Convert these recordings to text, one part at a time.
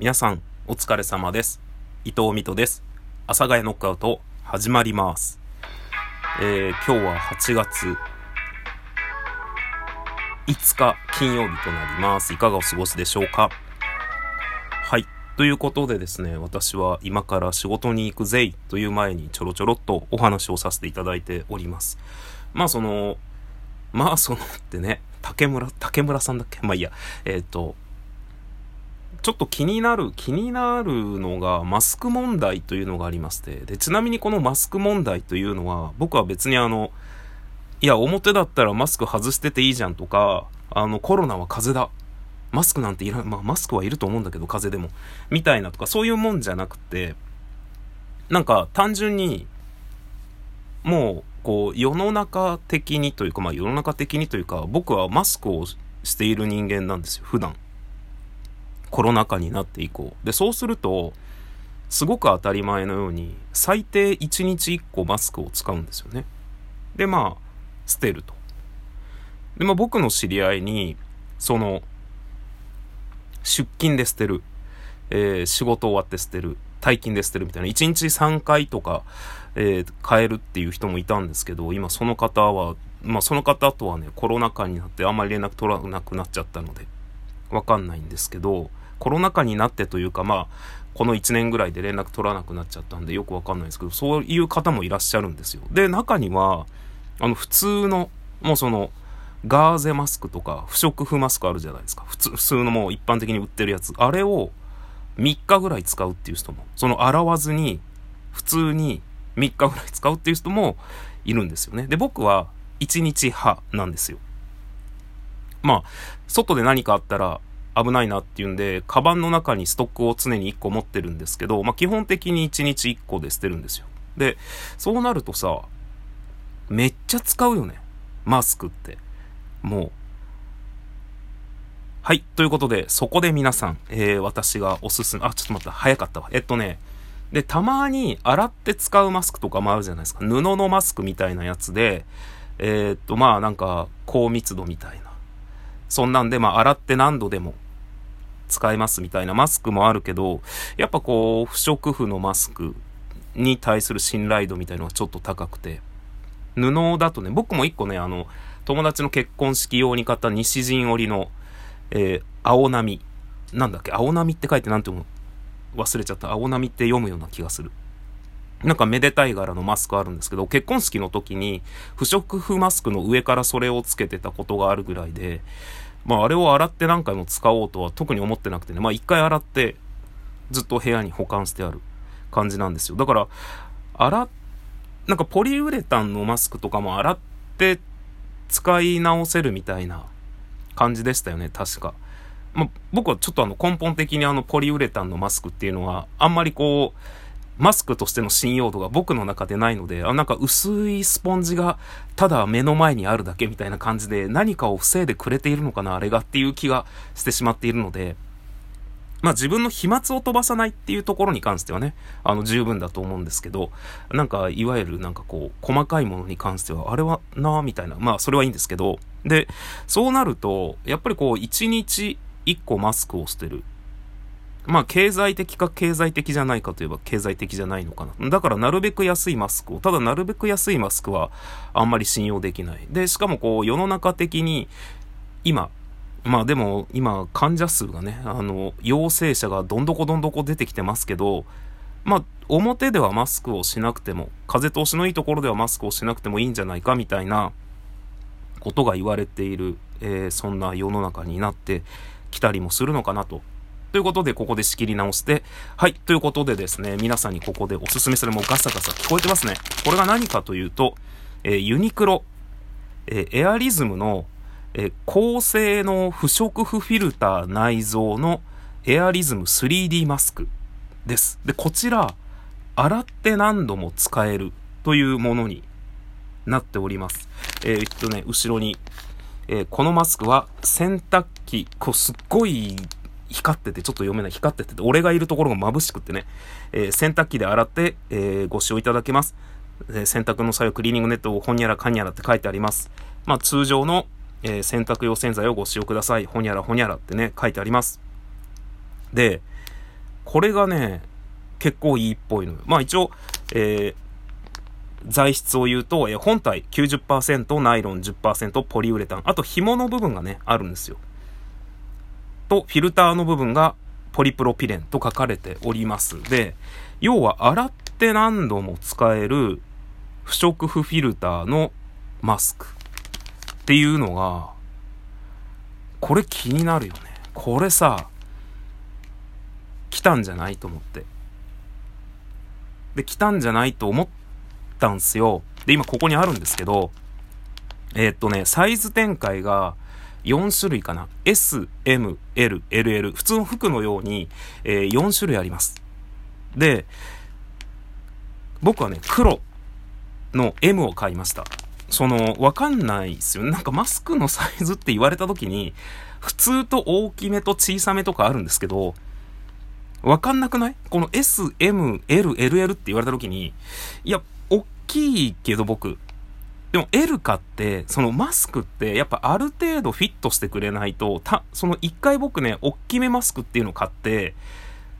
皆さん、お疲れ様です。伊藤美斗です。阿佐ヶ谷ノックアウト、始まります。えー、今日は8月5日金曜日となります。いかがお過ごしでしょうか？はい。ということでですね、私は今から仕事に行くぜいという前にちょろちょろっとお話をさせていただいております。まあその、まあそのってね、竹村、竹村さんだっけ？まあいいや。えっ、と、ちょっと気になる、気になるのが、マスク問題というのがありまして、で、ちなみにこのマスク問題というのは、僕は別にあの、いや、表だったらマスク外してていいじゃんとか、あの、コロナは風邪だ。マスクなんていらん、まあ、マスクはいると思うんだけど、風邪でも。みたいなとか、そういうもんじゃなくて、なんか、単純に、もう、こう、世の中的にというか、まあ、世の中的にというか、僕はマスクをしている人間なんですよ、普段。コロナ禍になって以降。で、そうすると、すごく当たり前のように、最低1日1個マスクを使うんですよね。で、まあ、捨てると。で、まあ僕の知り合いに、その、出勤で捨てる、えー仕事終わって捨てる、退勤で捨てるみたいな、1日3回とか、えー変えるっていう人もいたんですけど、今その方は、まあその方とはね、コロナ禍になってあんまり連絡取らなくなっちゃったので、わかんないんですけど、コロナ禍になってというか、まあ、この1年ぐらいで連絡取らなくなっちゃったんで、よくわかんないですけど、そういう方もいらっしゃるんですよ。で、中には、あの、普通の、もうその、ガーゼマスクとか、不織布マスクあるじゃないですか。普通、普通のもう一般的に売ってるやつ。あれを3日ぐらい使うっていう人も、その洗わずに、普通に3日ぐらい使うっていう人もいるんですよね。で、僕は1日派なんですよ。まあ、外で何かあったら危ないなっていうんで、カバンの中にストックを常に1個持ってるんですけど、まあ基本的に1日1個で捨てるんですよ。で、そうなるとさ、めっちゃ使うよね。マスクって。もう。はい。ということで、そこで皆さん、えー、私がおすすめ、あ、ちょっと待った。早かったわ。えっとね、で、たまに洗って使うマスクとかもあるじゃないですか。布のマスクみたいなやつで、えーっと、まあなんか、高密度みたいな。そんなんで、まあ洗って何度でも使えますみたいなマスクもあるけど、やっぱこう、不織布のマスクに対する信頼度みたいのがちょっと高くて、布だとね、僕も一個ね、あの、友達の結婚式用に買った西陣織の、えー青波。なんだっけ？青波って書いてなんて読む忘れちゃった。青波って読むような気がする。なんかめでたい柄のマスクあるんですけど、結婚式の時に不織布マスクの上からそれをつけてたことがあるぐらいで、まああれを洗って何回も使おうとは特に思ってなくてね、まあ一回洗ってずっと部屋に保管してある感じなんですよ。だから、洗っ、なんかポリウレタンのマスクとかも洗って使い直せるみたいな感じでしたよね、確か。まあ、僕はちょっとあの根本的にあのポリウレタンのマスクっていうのはあんまりこうマスクとしての信用度が僕の中でないので、あなんか薄いスポンジがただ目の前にあるだけみたいな感じで何かを防いでくれているのかな、あれがっていう気がしてしまっているので、まあ自分の飛沫を飛ばさないっていうところに関してはね、あの十分だと思うんですけど、なんかいわゆるなんかこう細かいものに関しては、あれはなぁみたいな、まあそれはいいんですけど、で、そうなると、やっぱりこう一日一個マスクを捨てる。まあ経済的か経済的じゃないかといえば経済的じゃないのかな。だからなるべく安いマスクを、ただなるべく安いマスクはあんまり信用できない。で、しかもこう世の中的に今、まあでも今患者数がね、あの、陽性者がどんどこどんどこ出てきてますけど、まあ表ではマスクをしなくても、風通しのいいところではマスクをしなくてもいいんじゃないかみたいなことが言われている、えーそんな世の中になってきたりもするのかなと。ということで、ここで仕切り直して、はい、ということでですね、皆さんにここでおすすめするもうガサガサ聞こえてますね。これが何かというと、えーユニクロ、えーエアリズムの、えー高性能不織布フィルター内蔵のエアリズム 3D マスクです。で、こちら、洗って何度も使えるというものになっております。えーっとね、後ろに、えーこのマスクは洗濯機、こうすっごい光っててちょっと読めない光ってて、俺がいるところが眩しくってね、えー洗濯機で洗って、えーご使用いただけます。えー洗濯の際はクリーニングネットをほにゃらかにゃらって書いてあります。まあ通常の、えー洗濯用洗剤をご使用ください。ほにゃらほにゃらってね、書いてあります。で、これがね、結構いいっぽいの。まあ一応、えー、材質を言うと、えー、本体90%ナイロン10%ポリウレタン。あと紐の部分がね、あるんですよ。と、フィルターの部分がポリプロピレンと書かれております。で、要は洗って何度も使える不織布フィルターのマスクっていうのが、これ気になるよね。これさ、来たんじゃないと思って。で、来たんじゃないと思ったんすよ。で、今ここにあるんですけど、えー、っとね、サイズ展開が4種類かな。S、M、L、LL。普通の服のように、えー、4種類あります。で、僕はね、黒の M を買いました。その、わかんないですよ。なんかマスクのサイズって言われた時に、普通と大きめと小さめとかあるんですけど、わかんなくない？この S、M、L、LL って言われた時に、いや、おっきいけど僕。でも L 買って、そのマスクってやっぱある程度フィットしてくれないと、た、その一回僕ね、おっきめマスクっていうのを買って、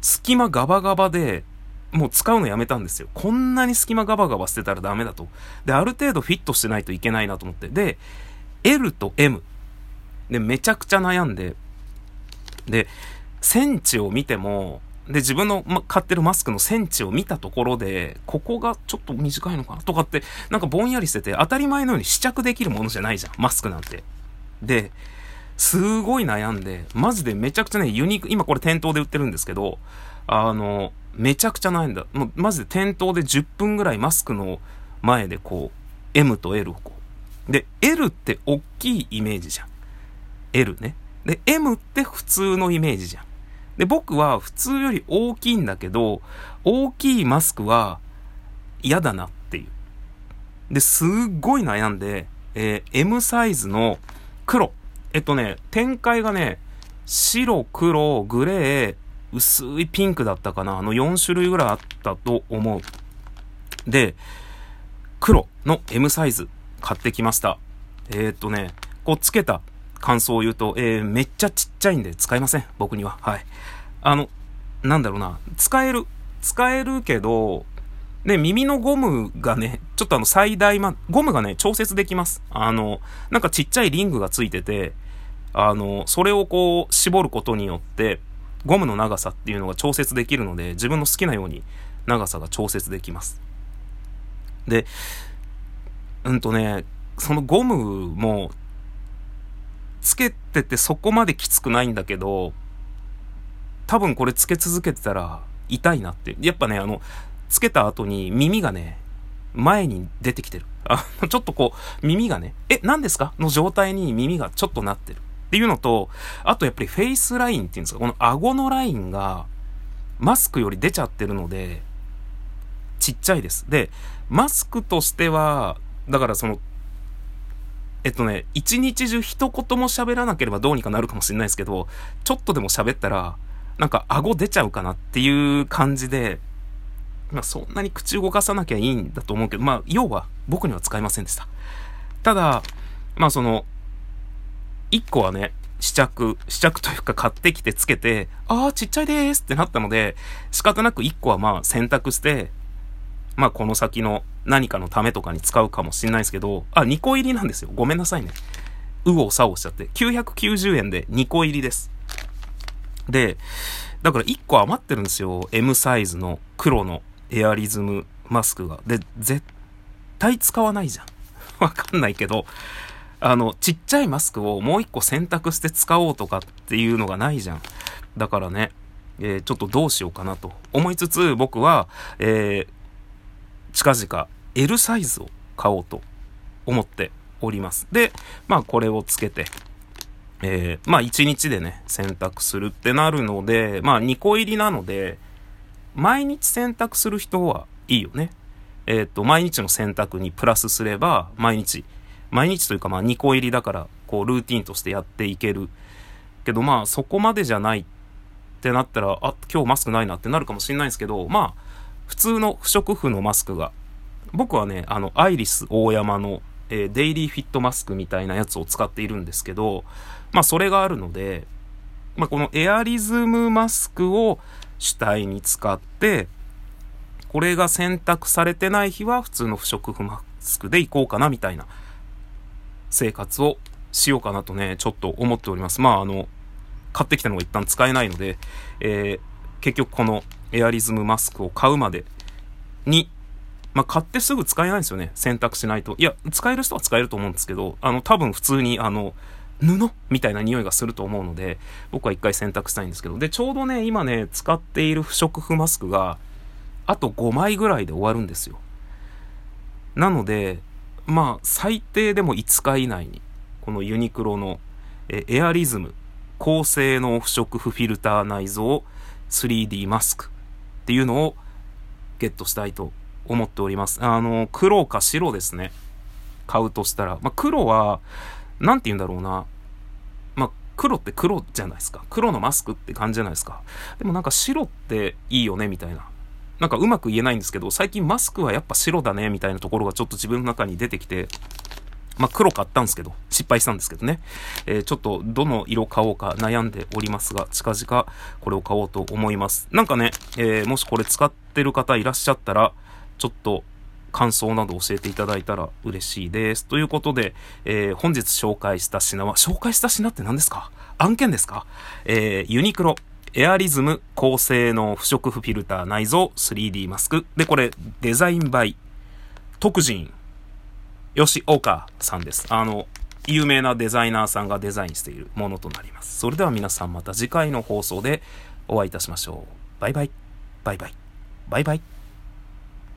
隙間ガバガバで、もう使うのやめたんですよ。こんなに隙間ガバガバしてたらダメだと。で、ある程度フィットしてないといけないなと思って。で、L と M。で、めちゃくちゃ悩んで。で、センチを見ても、で、自分の、ま、買ってるマスクのセンチを見たところで、ここがちょっと短いのかなとかって、なんかぼんやりしてて、当たり前のように試着できるものじゃないじゃん。マスクなんて。で、すごい悩んで、マジでめちゃくちゃね、ユニーク、今これ店頭で売ってるんですけど、あの、めちゃくちゃ悩んだ。もう、マジで店頭で10分ぐらいマスクの前でこう、M と L をこう。で、L って大きいイメージじゃん。L ね。で、M って普通のイメージじゃん。で、僕は普通より大きいんだけど、大きいマスクは嫌だなっていう。で、すっごい悩んで、えー、M サイズの黒。えっとね、展開がね、白、黒、グレー、薄いピンクだったかな。あの4種類ぐらいあったと思う。で、黒の M サイズ買ってきました。えー、っとね、こうつけた感想を言うと、えー、めっちゃちっちゃいんで使いません。僕には。はい。あの、なんだろうな。使える。使えるけど、ね、耳のゴムがね、ちょっとあの最大ま、ゴムがね、調節できます。あの、なんかちっちゃいリングがついてて、あの、それをこう、絞ることによって、ゴムの長さっていうのが調節できるので、自分の好きなように長さが調節できます。で、うんとね、そのゴムもつけててそこまできつくないんだけど、多分これつけ続けてたら痛いなって。やっぱね、あの、つけた後に耳がね、前に出てきてる。あの、ちょっとこう、耳がね、え、何ですか？の状態に耳がちょっとなってる。っていうのと、あとやっぱりフェイスラインっていうんですか、この顎のラインが、マスクより出ちゃってるので、ちっちゃいです。で、マスクとしては、だからその、えっとね、一日中一言も喋らなければどうにかなるかもしれないですけど、ちょっとでも喋ったら、なんか顎出ちゃうかなっていう感じで、まあそんなに口動かさなきゃいいんだと思うけど、まあ要は僕には使いませんでした。ただ、まあその、一個はね、試着、試着というか買ってきてつけて、ああ、ちっちゃいですってなったので、仕方なく一個はまあ選択して、まあこの先の何かのためとかに使うかもしんないですけど、あ、2個入りなんですよ。ごめんなさいね。うおさおしちゃって。990円で2個入りです。で、だから1個余ってるんですよ。M サイズの黒のエアリズムマスクが。で、絶対使わないじゃん。わかんないけど、あの、ちっちゃいマスクをもう1個選択して使おうとかっていうのがないじゃん。だからね、えー、ちょっとどうしようかなと思いつつ、僕は、えー、近々 L サイズを買おうと思っております。で、まあこれをつけて、えー、まあ1日でね、洗濯するってなるので、まあ2個入りなので、毎日洗濯する人はいいよね。えっ、ー、と、毎日の洗濯にプラスすれば、毎日、毎日というかまあ2個入りだから、こうルーティンとしてやっていける。けどまあそこまでじゃないってなったら、あ、今日マスクないなってなるかもしれないんですけど、まあ、普通の不織布のマスクが、僕はね、あの、アイリス大山の、えー、デイリーフィットマスクみたいなやつを使っているんですけど、まあ、それがあるので、まあ、このエアリズムマスクを主体に使って、これが選択されてない日は普通の不織布マスクで行こうかなみたいな生活をしようかなとね、ちょっと思っております。まあ、あの、買ってきたのが一旦使えないので、えー、結局このエアリズムマスクを買うまでに、まあ、買ってすぐ使えないんですよね。選択しないと。いや、使える人は使えると思うんですけど、あの、多分普通に、あの、布みたいな匂いがすると思うので、僕は一回選択したいんですけど。で、ちょうどね、今ね、使っている不織布マスクが、あと5枚ぐらいで終わるんですよ。なので、まあ、最低でも5日以内に、このユニクロのえエアリズム高性能不織布フィルター内蔵 3D マスクっていうのをゲットしたいと思っております。あの、黒か白ですね。買うとしたら。まあ、黒は、なんて言うんだろうな。まあ、黒って黒じゃないですか。黒のマスクって感じじゃないですか。でもなんか白っていいよね、みたいな。なんかうまく言えないんですけど、最近マスクはやっぱ白だね、みたいなところがちょっと自分の中に出てきて、まあ、黒買ったんですけど、失敗したんですけどね。えー、ちょっとどの色買おうか悩んでおりますが、近々これを買おうと思います。なんかね、えー、もしこれ使ってる方いらっしゃったら、ちょっと感想など教えていただいたら嬉しいです。ということで、えー、本日紹介した品は、紹介した品って何ですか？案件ですか？えー、ユニクロ。エアリズム高性能不織布フィルター内蔵 3D マスク。で、これ、デザインバイ、特人、吉岡さんです。あの、有名なデザイナーさんがデザインしているものとなります。それでは皆さんまた次回の放送でお会いいたしましょう。バイバイ。バイバイ。バイバイ。